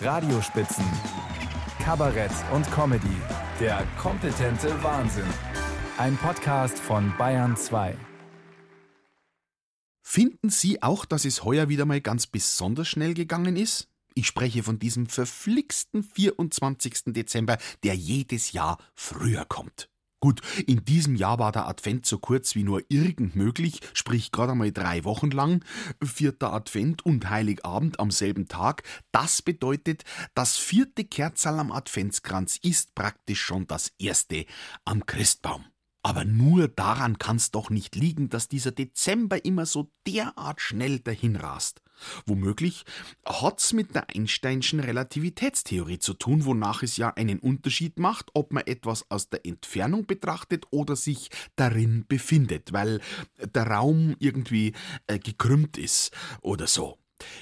Radiospitzen, Kabarett und Comedy. Der kompetente Wahnsinn. Ein Podcast von Bayern 2. Finden Sie auch, dass es heuer wieder mal ganz besonders schnell gegangen ist? Ich spreche von diesem verflixten 24. Dezember, der jedes Jahr früher kommt. Gut, in diesem Jahr war der Advent so kurz wie nur irgend möglich, sprich gerade einmal drei Wochen lang. Vierter Advent und Heiligabend am selben Tag. Das bedeutet, das vierte Kerzal am Adventskranz ist praktisch schon das erste am Christbaum. Aber nur daran kann's doch nicht liegen, dass dieser Dezember immer so derart schnell dahinrast. Womöglich hat's mit der Einsteinschen Relativitätstheorie zu tun, wonach es ja einen Unterschied macht, ob man etwas aus der Entfernung betrachtet oder sich darin befindet, weil der Raum irgendwie äh, gekrümmt ist oder so.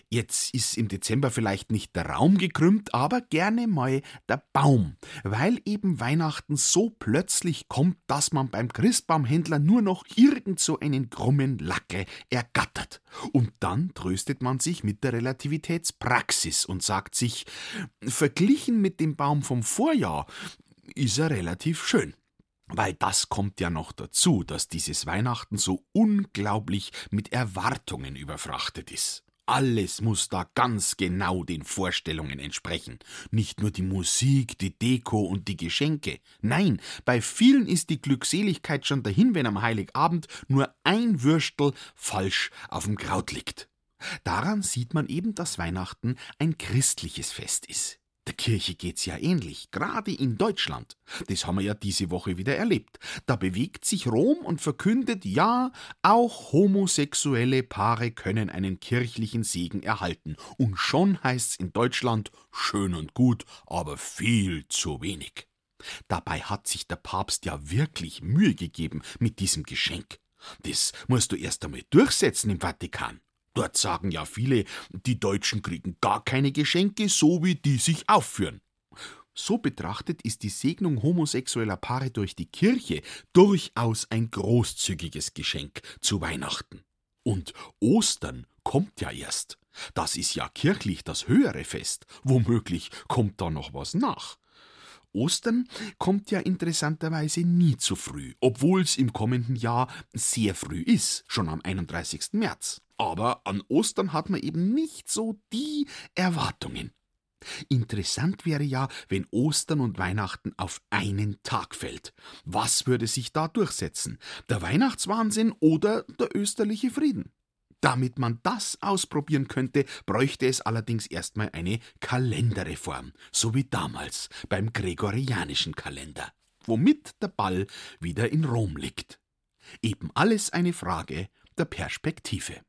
Jetzt ist im Dezember vielleicht nicht der Raum gekrümmt, aber gerne mal der Baum, weil eben Weihnachten so plötzlich kommt, dass man beim Christbaumhändler nur noch irgend so einen krummen Lacke ergattert. Und dann tröstet man sich mit der Relativitätspraxis und sagt sich, verglichen mit dem Baum vom Vorjahr ist er relativ schön. Weil das kommt ja noch dazu, dass dieses Weihnachten so unglaublich mit Erwartungen überfrachtet ist. Alles muss da ganz genau den Vorstellungen entsprechen. Nicht nur die Musik, die Deko und die Geschenke. Nein, bei vielen ist die Glückseligkeit schon dahin, wenn am Heiligabend nur ein Würstel falsch auf dem Kraut liegt. Daran sieht man eben, dass Weihnachten ein christliches Fest ist. Der Kirche geht's ja ähnlich, gerade in Deutschland. Das haben wir ja diese Woche wieder erlebt. Da bewegt sich Rom und verkündet, ja, auch homosexuelle Paare können einen kirchlichen Segen erhalten. Und schon heißt's in Deutschland schön und gut, aber viel zu wenig. Dabei hat sich der Papst ja wirklich Mühe gegeben mit diesem Geschenk. Das musst du erst einmal durchsetzen im Vatikan. Dort sagen ja viele, die Deutschen kriegen gar keine Geschenke, so wie die sich aufführen. So betrachtet ist die Segnung homosexueller Paare durch die Kirche durchaus ein großzügiges Geschenk zu Weihnachten. Und Ostern kommt ja erst. Das ist ja kirchlich das höhere Fest. Womöglich kommt da noch was nach. Ostern kommt ja interessanterweise nie zu früh, obwohl es im kommenden Jahr sehr früh ist, schon am 31. März. Aber an Ostern hat man eben nicht so die Erwartungen. Interessant wäre ja, wenn Ostern und Weihnachten auf einen Tag fällt. Was würde sich da durchsetzen? Der Weihnachtswahnsinn oder der österliche Frieden? Damit man das ausprobieren könnte, bräuchte es allerdings erstmal eine Kalenderreform, so wie damals beim gregorianischen Kalender, womit der Ball wieder in Rom liegt. Eben alles eine Frage der Perspektive.